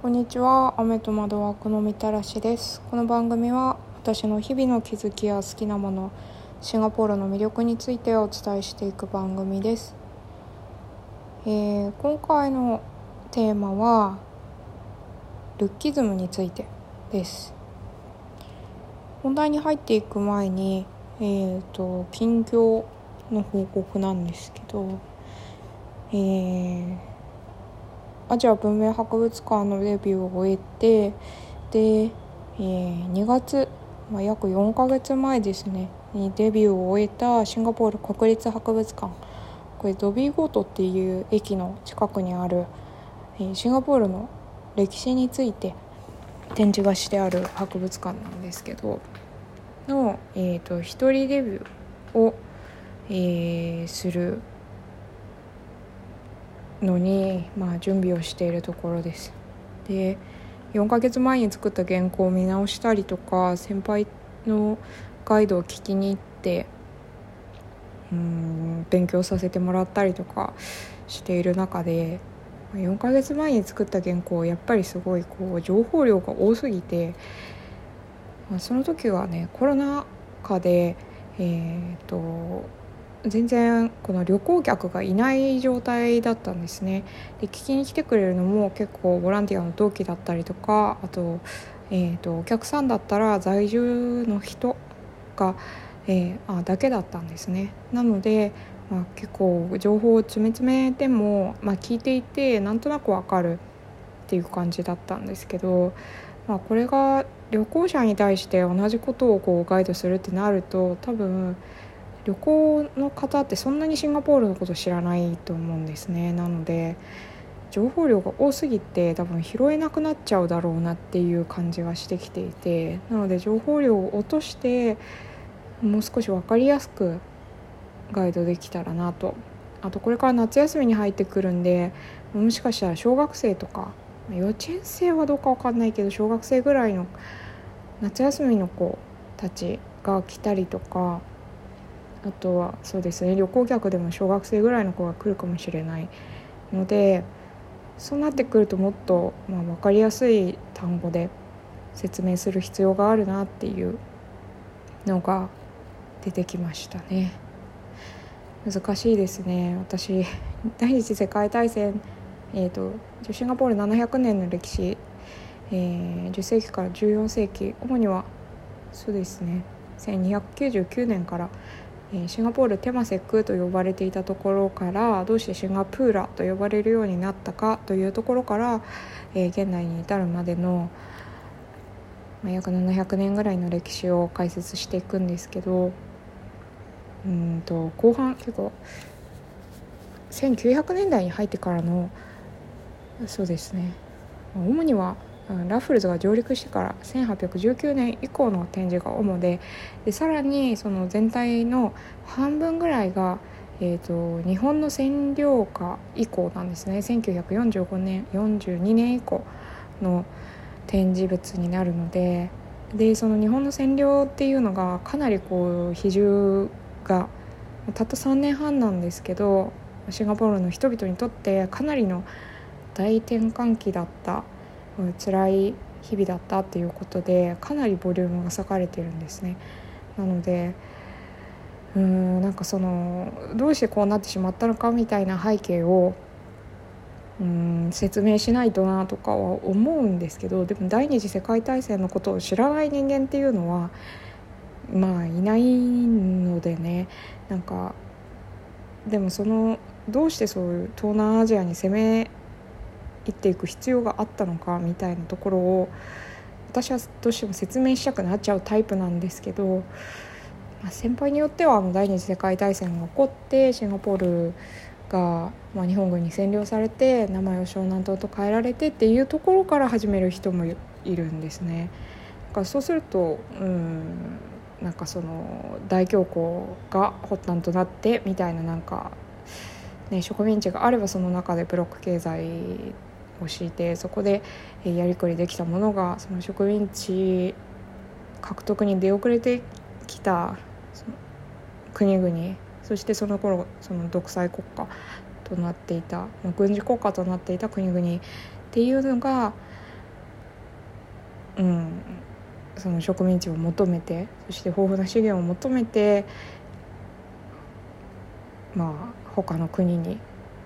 こんにちは。雨と窓枠のみたらしです。この番組は私の日々の気づきや好きなものシンガポールの魅力についてお伝えしていく番組です、えー、今回のテーマはルッキズムについてです。本題に入っていく前にえーと近況の報告なんですけどえーアジア文明博物館のレビューを終えてで、えー、2月、まあ、約4ヶ月前ですねにデビューを終えたシンガポール国立博物館。これドビーゴートっていう駅の近くにある、えー、シンガポールの歴史について展示がしてある博物館なんですけどの、えーと、一人デビューを、えー、するのに、まあ、準備をしているところです。で4ヶ月前に作った原稿を見直したりとか先輩のガイドを聞きに行ってうん勉強させてもらったりとかしている中で4ヶ月前に作った原稿やっぱりすごいこう情報量が多すぎて、まあ、その時はねコロナ禍でえっ、と全然この旅行客がいない状態だったんですね。で聞きに来てくれるのも結構ボランティアの同期だったりとかあと,、えーと、お客さんだったら在住の人が、えー、あだけだったんですね。なので、まあ、結構情報を詰め詰めても、まあ、聞いていてなんとなくわかるっていう感じだったんですけど、まあ、これが旅行者に対して同じことをこうガイドするってなると多分旅行の方ってそんなにシンガポールのこと知らないと思うんですね。なので情報量が多すぎて多分拾えなくなっちゃうだろうなっていう感じがしてきていて。なので情報量を落としてもう少し分かりやすくガイドできたらなと。あとこれから夏休みに入ってくるんでもしかしたら小学生とか幼稚園生はどうか分かんないけど小学生ぐらいの夏休みの子たちが来たりとかあとはそうですね旅行客でも小学生ぐらいの子が来るかもしれないのでそうなってくるともっと、まあ、分かりやすい単語で説明する必要があるなっていうのが出てきましたね。難しいですね。私第二次世界大戦えーと、とシンガポール700年の歴史、えー、10世紀から14世紀主にはそうですね1299年からシンガポールテマセックと呼ばれていたところからどうしてシンガプーラと呼ばれるようになったかというところから、え、現代に至るまでの、ま、約700年ぐらいの歴史を解説していくんですけどうんと後半結構1900年代に入ってからのそうですね。主にはラッフルズが上陸してから1819年以降の展示が主ででさらにその全体の半分ぐらいが、えーと、日本の占領下以降なんですね。1945年42年以降の展示物になるのででその日本の占領っていうのがかなりこう比重がたった3年半なんですけどシンガポールの人々にとってかなりの大転換期だった辛い日々だったっていうことでかなりボリュームが割かれてるんですね。なのでうんなんかそのどうしてこうなってしまったのかみたいな背景をうん説明しないとなとかは思うんですけどでも第二次世界大戦のことを知らない人間っていうのはまあいないのでねなんかでもそのどうしてそういう東南アジアに攻め生っていく必要があったのかみたいなところを私はどうしても説明したくなっちゃうタイプなんですけど、まあ、先輩によってはあの第二次世界大戦が起こってシンガポールが、まあ、日本軍に占領されて名前を湘南島と変えられてっていうところから始める人もいるんですね。だからそうするとうんなんかその大恐慌が発端となってみたいななんか、ね、植民地があればその中でブロック経済を敷いてそこでやりくりできたものがその植民地獲得に出遅れてきた国々そしてその頃その独裁国家となっていた軍事国家となっていた国々っていうのがうんその植民地を求めてそして豊富な資源を求めてまあ他の国に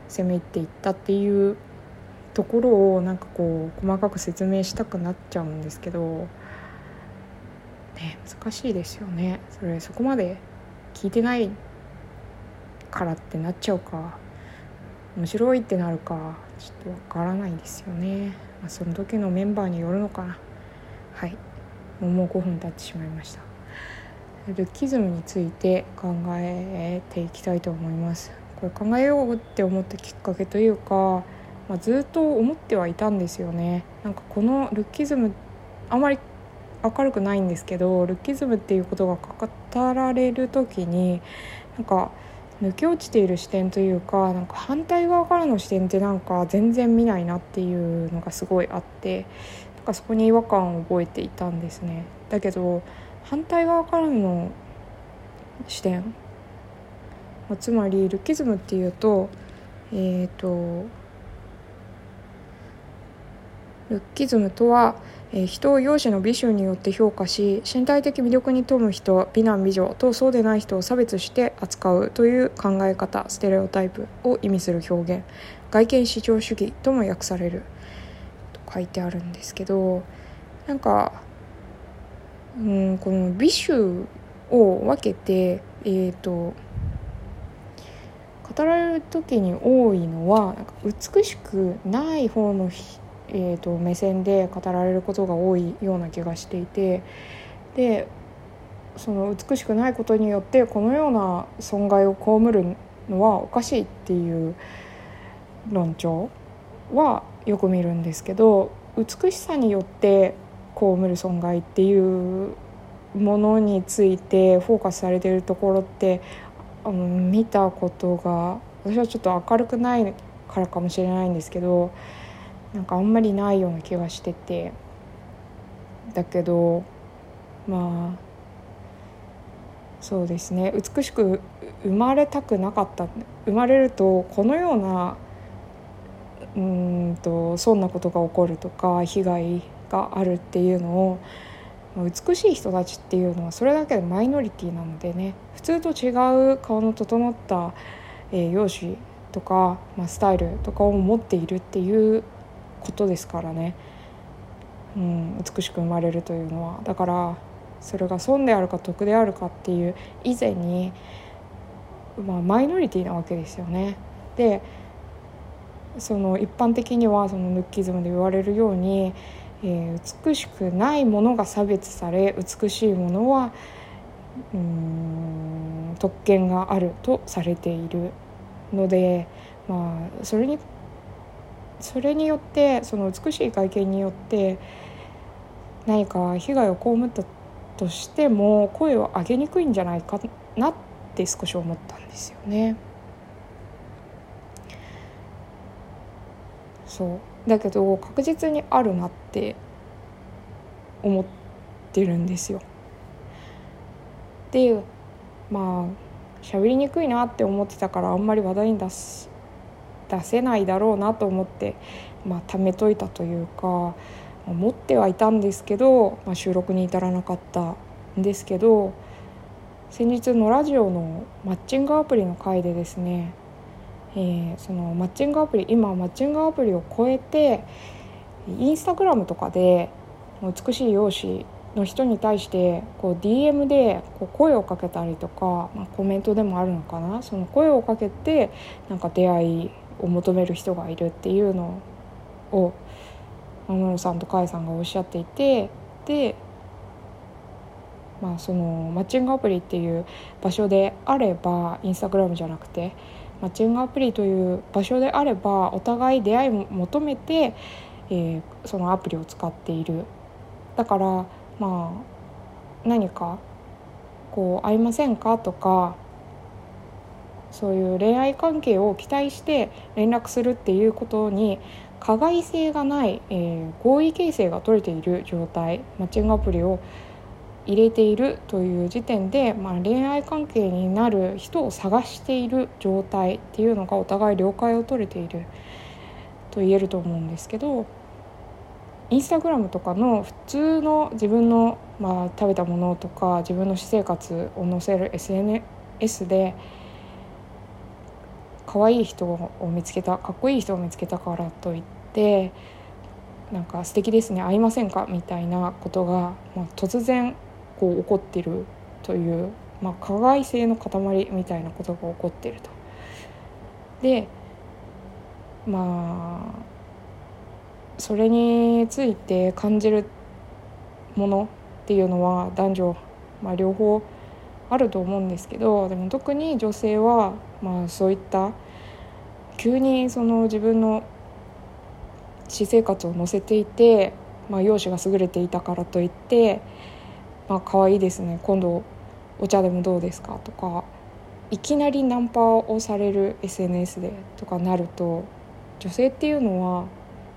攻め入っていったっていうところをなんかこう細かく説明したくなっちゃうんですけど、ね、難しいですよね。それそこまで聞いてないからってなっちゃうか面白いってなるかちょっとわからないですよね、まあ、その時のメンバーによるのかな。はい。もう5分経ってしまいました。ルッキズムについて考えていきたいと思います。これ考えようって思ったきっかけというか、まあ、ずっと思ってはいたんですよねなんかこのルッキズムあまり明るくないんですけどルッキズムっていうことが語られる時になんか抜け落ちている視点というかなんか反対側からの視点ってなんか全然見ないなっていうのがすごいあってなんかそこに違和感を覚えていたんですね。だけど反対側からの視点、ま、つまりルッキズムっていうとえっ、ー、とルッキズムとは、え、人を容姿の美醜によって評価し身体的魅力に富む人美男美女とそうでない人を差別して扱うという考え方ステレオタイプを意味する表現外見至上主義とも訳されると書いてあるんですけどなんかうんこの美醜を分けてえっ、ー、と語られる時に多いのはなんか美しくない方の人えーと、目線で語られることが多いような気がしていてでその美しくないことによってこのような損害を被るのはおかしいっていう論調はよく見るんですけど美しさによって被る損害っていうものについてフォーカスされているところってあの見たことが私はちょっと明るくないからかもしれないんですけどなんかあんまりないような気がしてて。だけどまあそうですね。美しく生まれたくなかった。生まれるとこのようなうんとそんなことが起こるとか被害があるっていうのを美しい人たちっていうのはそれだけでマイノリティなのでね。普通と違う顔の整った、えー、容姿とか、まあ、スタイルとかを持っているっていうことですからね、うん、美しく生まれるというのはだからそれが損であるか得であるかっていう以前に、まあ、マイノリティなわけですよね。でその一般的にはそのヌッキズムで言われるように、えー、美しくないものが差別され美しいものはうん特権があるとされているので、まあ、それにそれによってその美しい外見によって何か被害を被ったとしても声を上げにくいんじゃないかなって少し思ったんですよね。そうだけど確実にあるなって思ってるんですよ。でまあ喋りにくいなって思ってたからあんまり話題に出す出せないだろうなと思って、まあ、貯めといたというか持ってはいたんですけど、まあ、収録に至らなかったんですけど先日のラジオのマッチングアプリの回でですね、えー、そのマッチングアプリ今マッチングアプリを超えてインスタグラムとかで美しい容姿の人に対してこう DM でこう声をかけたりとか、まあ、コメントでもあるのかな。その声をかけてなんか出会いを求める人がいるっていうのを野々さんと甲斐さんがおっしゃっていてでまあそのマッチングアプリっていう場所であればインスタグラムじゃなくてマッチングアプリという場所であればお互い出会いを求めて、えー、そのアプリを使っている。だからまあ何かこう会いませんかとかそういう恋愛関係を期待して連絡するっていうことに加害性がない、えー、合意形成が取れている状態マッチングアプリを入れているという時点で、まあ、恋愛関係になる人を探している状態っていうのがお互い了解を取れていると言えると思うんですけどインスタグラムとかの普通の自分の、まあ、食べたものとか自分の私生活を載せる SNS で可愛い人を見つけたかっこいい人を見つけたからといってなんか素敵ですね会いませんかみたいなことが、まあ、突然こう起こってるという、まあ、加害性の塊みたいなことが起こってると。でまあそれについて感じるものっていうのは男女、まあ、両方あると思うんですけどでも特に女性は、まあ、そういった急にその自分の私生活を載せていて、まあ、容姿が優れていたからといって「まあ可愛いですね今度お茶でもどうですか?」とかいきなりナンパをされる SNS でとかなると女性っていうのは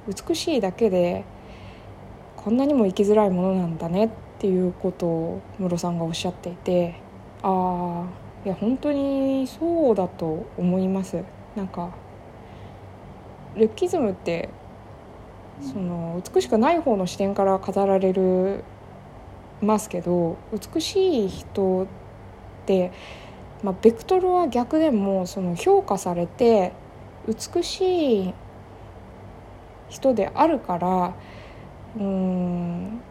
美しいだけでこんなにも生きづらいものなんだねっていうことをムロさんがおっしゃっていてああいや本当にそうだと思いますなんかルッキズムってその美しくない方の視点から語られるますけど美しい人って、まあ、ベクトルは逆でもその評価されて美しい人であるからうん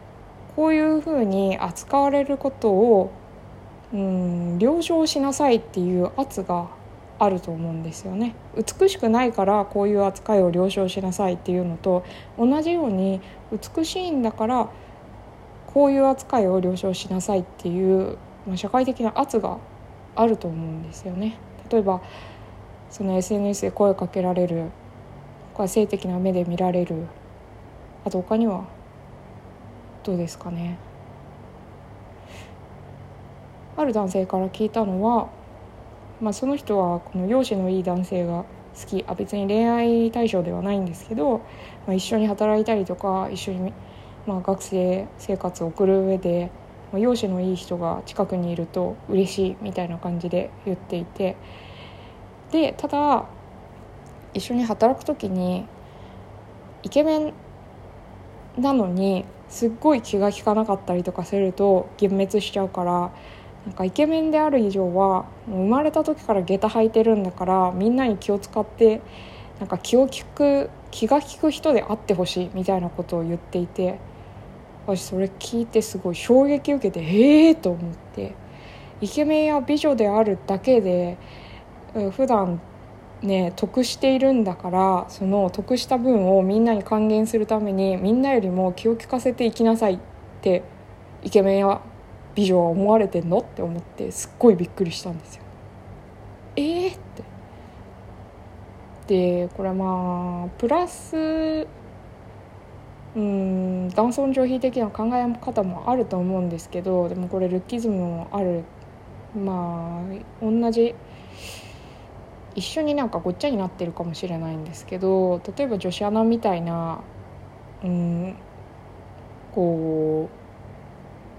こういうふうに扱われることをうん了承しなさいっていう圧があると思うんですよね。美しくないからこういう扱いを了承しなさいっていうのと同じように美しいんだからこういう扱いを了承しなさいっていう、まあ、社会的な圧があると思うんですよね。例えばその SNS で声かけられる性的な目で見られるあと他にはどうですかね。ある男性から聞いたのはまあ、その人はこの容姿のいい男性が好き。あ別に恋愛対象ではないんですけど、まあ、一緒に働いたりとか一緒に、まあ、学生生活を送る上で、まあ、容姿のいい人が近くにいると嬉しいみたいな感じで言っていて。でただ一緒に働く時にイケメンなのにすっごい気が利かなかったりとかすると幻滅しちゃうからなんかイケメンである以上は生まれた時から下駄履いてるんだからみんなに気を使ってなんか気を利く気が利く人であってほしいみたいなことを言っていて私それ聞いてすごい衝撃受けてええ、と思って。イケメンや美女であるだけで普段ね得しているんだからその得した分をみんなに還元するためにみんなよりも気を利かせていきなさいってイケメンや美女は思われてんの？って思ってすっごいびっくりしたんですよ。えー、って。でこれまあプラスうん男尊女卑的な考え方もあると思うんですけどでもこれルッキズムもある。まあ同じ一緒になんかごっちゃになってるかもしれないんですけど例えば女子アナみたいなうんこう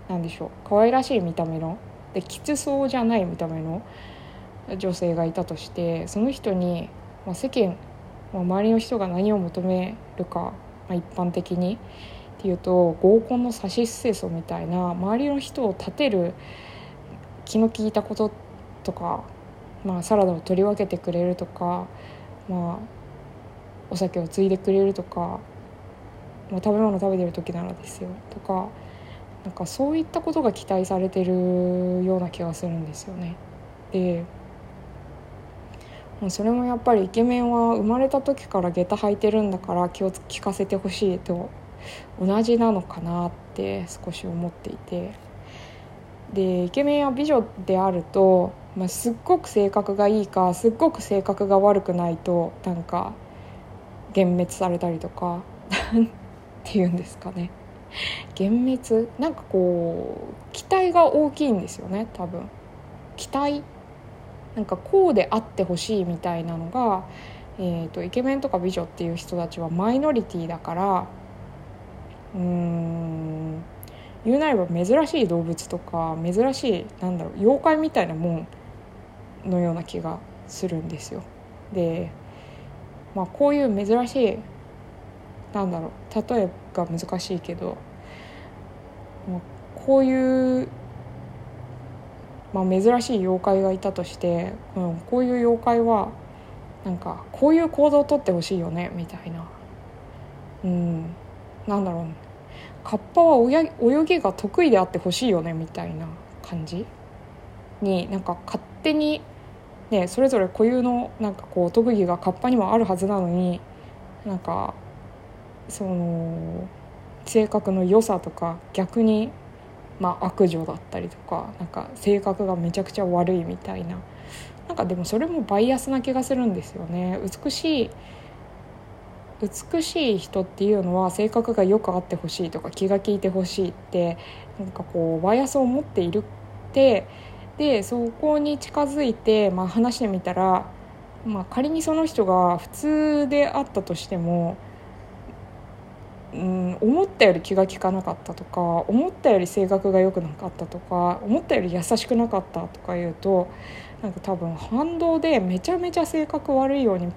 何でしょう。可愛らしい見た目の。できつそうじゃない見た目の女性がいたとしてその人に、まあ、世間、まあ、周りの人が何を求めるか、まあ、一般的にっていうと合コンの差しすせそみたいな周りの人を立てる気の利いたこととか、まあ、サラダを取り分けてくれるとか、まあ、お酒をついでくれるとか、まあ、食べ物食べてる時ならですよとかなんかそういったことが期待されてるような気がするんですよね。でそれもやっぱりイケメンは生まれた時から下駄履いてるんだから気を利かせてほしいと同じなのかなって少し思っていてでイケメンや美女であると、まあ、すっごく性格がいいかすっごく性格が悪くないとなんか幻滅されたりとか っていうんですかね幻滅なんかこう期待が大きいんですよね多分。期待？なんかこうであってほしいみたいなのが、えーと、イケメンとか美女っていう人たちはマイノリティだからうーん言うなれば珍しい動物とか珍しいなんだろう妖怪みたいなもんのような気がするんですよ。で、まあ、こういう珍しいなんだろう。例えが難しいけどこういうまあ、珍しい妖怪がいたとして、うん、こういう妖怪はなんかこういう行動をとってほしいよねみたいな。うん。なんだろう。カッパは泳ぎが得意であってほしいよねみたいな感じ？になんか勝手に、ね、それぞれ固有のなんかこう特技がカッパにもあるはずなのになんかその性格の良さとか逆にまあ、悪女だったりとかなんか性格がめちゃくちゃ悪いみたいな。なんかでもそれもバイアスな気がするんですよね。美しい美しい人っていうのは性格がよくあってほしいとか気が利いてほしいってなんかこうバイアスを持っているってでそこに近づいて、まあ、話してみたら、まあ、仮にその人が普通であったとしてもうん、思ったより気が利かなかったとか思ったより性格が良くなかったとか思ったより優しくなかったとかいうとなんか多分反動でめちゃめちゃ性格悪いように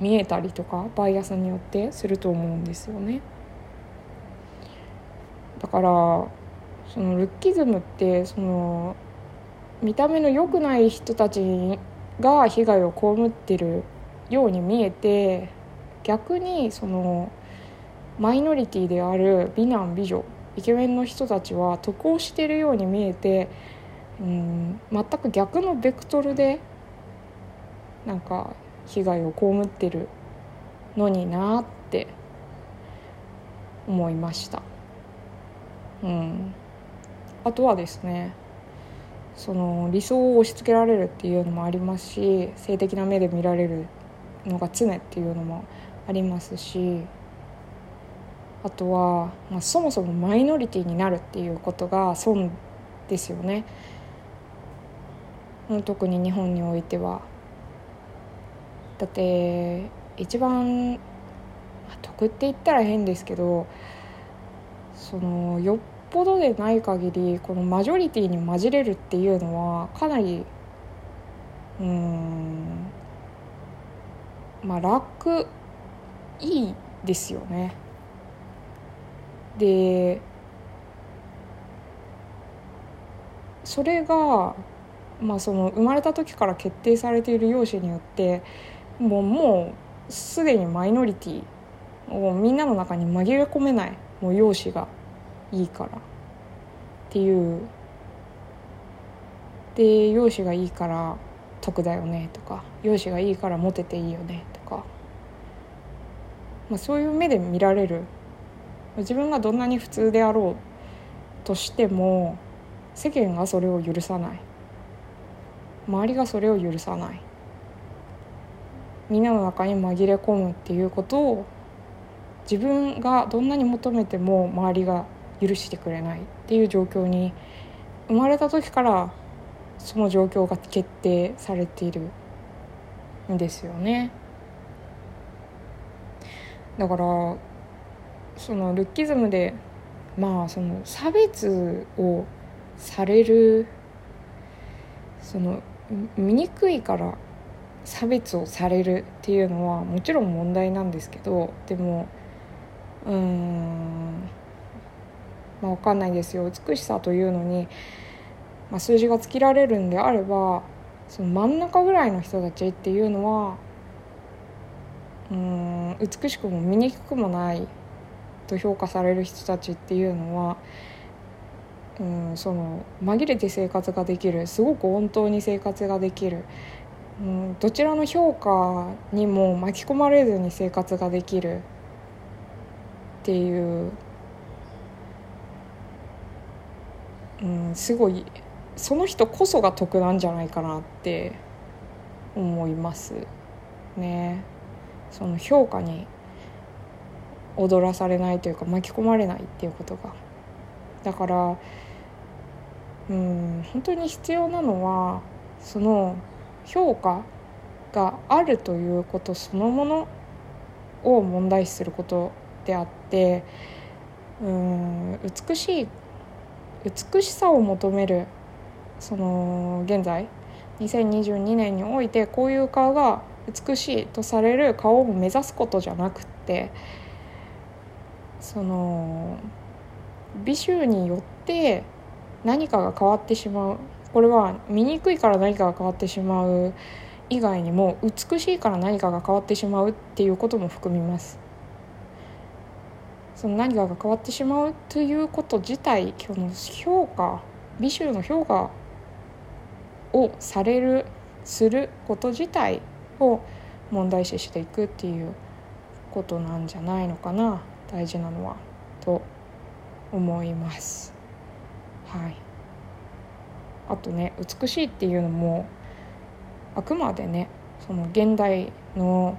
見えたりとかバイアスによってすると思うんですよね。だからそのルッキズムってその見た目の良くない人たちが被害を被ってるように見えて逆にそのマイノリティである美男美女イケメンの人たちは得をしているように見えてうん全く逆のベクトルでなんか被害を被ってるのになって思いました。うん、あとはですねその理想を押し付けられるっていうのもありますし性的な目で見られるのが常っていうのもありますしあとは、まあ、そもそもマイノリティになるっていうことが損ですよね特に日本においては。だって一番得って言ったら変ですけどそのよっぽどでない限りこのマジョリティに混じれるっていうのはかなりうんまあ楽いいですよね。でそれが、まあ、その生まれた時から決定されている容姿によってもうもうすでにマイノリティをみんなの中に紛れ込めないもう容姿がいいからっていうで容姿がいいから得だよねとか容姿がいいからモテていいよねとか、まあ、そういう目で見られる自分がどんなに普通であろうとしても世間がそれを許さない。周りがそれを許さない。みんなの中に紛れ込むっていうことを自分がどんなに求めても周りが許してくれないっていう状況に生まれた時からその状況が決定されている。んですよね。だからそのルッキズムでまあその差別をされるその醜いから差別をされるっていうのはもちろん問題なんですけどでもうんまあ分かんないですよ。美しさというのに、まあ、数字がつけられるんであればその真ん中ぐらいの人たちっていうのはうん美しくも醜くもないと評価される人たちっていうのは、うん、その紛れて生活ができるすごく本当に生活ができる、うん、どちらの評価にも巻き込まれずに生活ができる。っていう、うん、すごいその人こそが得なんじゃないかなって思いますね。その評価に踊らされないというか巻き込まれないっていうことが。だからうん本当に必要なのはその評価があるということそのものを問題視することであってうん美しい美しさを求めるその現在2022年においてこういう顔が美しいとされる顔を目指すことじゃなくってその美醜によって何かが変わってしまう。これは醜いから何かが変わってしまう以外にも美しいから何かが変わってしまうっていうことも含みます。その何かが変わってしまうということ自体その評価美醜の評価をされるすること自体を問題視していくっていうことなんじゃないのかな。大事なのはと思います。はい、あとね美しいっていうのもあくまでねその現代の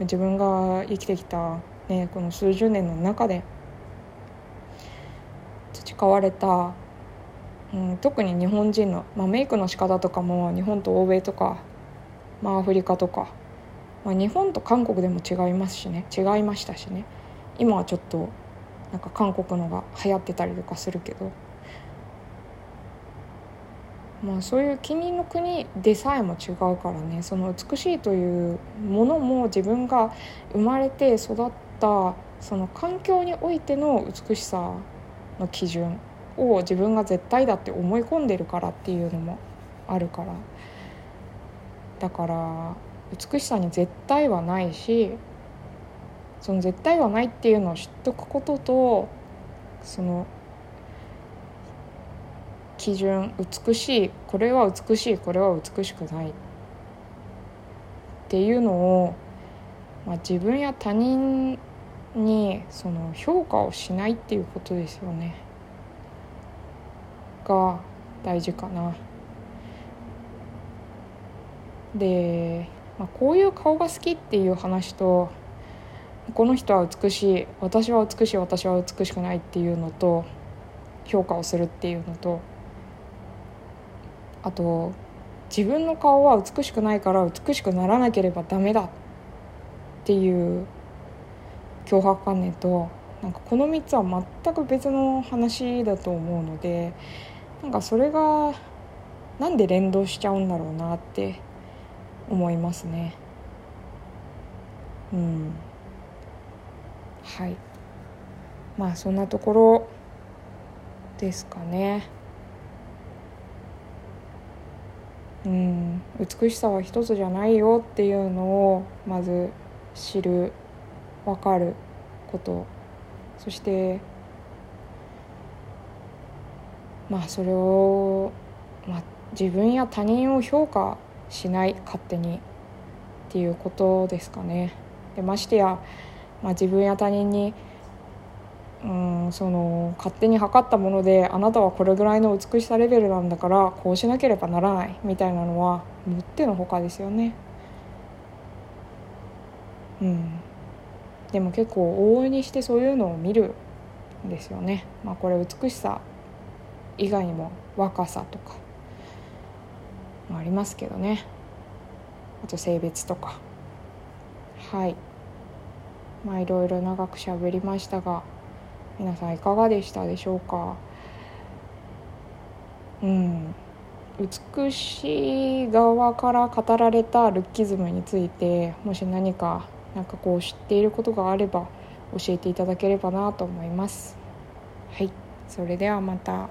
自分が生きてきた、ね、この数十年の中で培われた、うん、特に日本人の、まあ、メイクの仕方とかも日本と欧米とか、まあ、アフリカとか、まあ、日本と韓国でも違いますしね。違いましたしね。今はちょっとなんか韓国のが流行ってたりとかするけど。まあ、そういう近隣の国でさえも違うからね。その美しいというものも自分が生まれて育ったその環境においての美しさの基準を自分が絶対だって思い込んでるからっていうのもあるから。だから美しさに絶対はないしその絶対はないっていうのを知っとくこととその基準美しいこれは美しいこれは美しくないっていうのを、まあ、自分や他人にその評価をしないっていうことですよねが大事かな。で、まあ、こういう顔が好きっていう話とこの人は美しい私は美しい私は美しくないっていうのと評価をするっていうのとあと自分の顔は美しくないから美しくならなければダメだっていう脅迫観念となんかこの3つは全く別の話だと思うのでなんかそれがなんで連動しちゃうんだろうなって思いますね。うんはいまあそんなところですかね。うん美しさは一つじゃないよっていうのをまず知る分かることそしてまあそれを、まあ、自分や他人を評価しない勝手にっていうことですかね。でましてや、まあ、自分や他人にうんその勝手に測ったものであなたはこれぐらいの美しさレベルなんだからこうしなければならないみたいなのはもってのほかですよね。うん、でも結構往々にしてそういうのを見るんですよね。まあ、これ美しさ以外にも若さとかもありますけどね。あと性別とか。はい。まあいろいろ長くしゃべりましたが皆さんいかがでしたでしょうか？うん。美しい側から語られたルッキズムについてもし何かなんかこう知っていることがあれば教えていただければなと思います。はい。それではまた。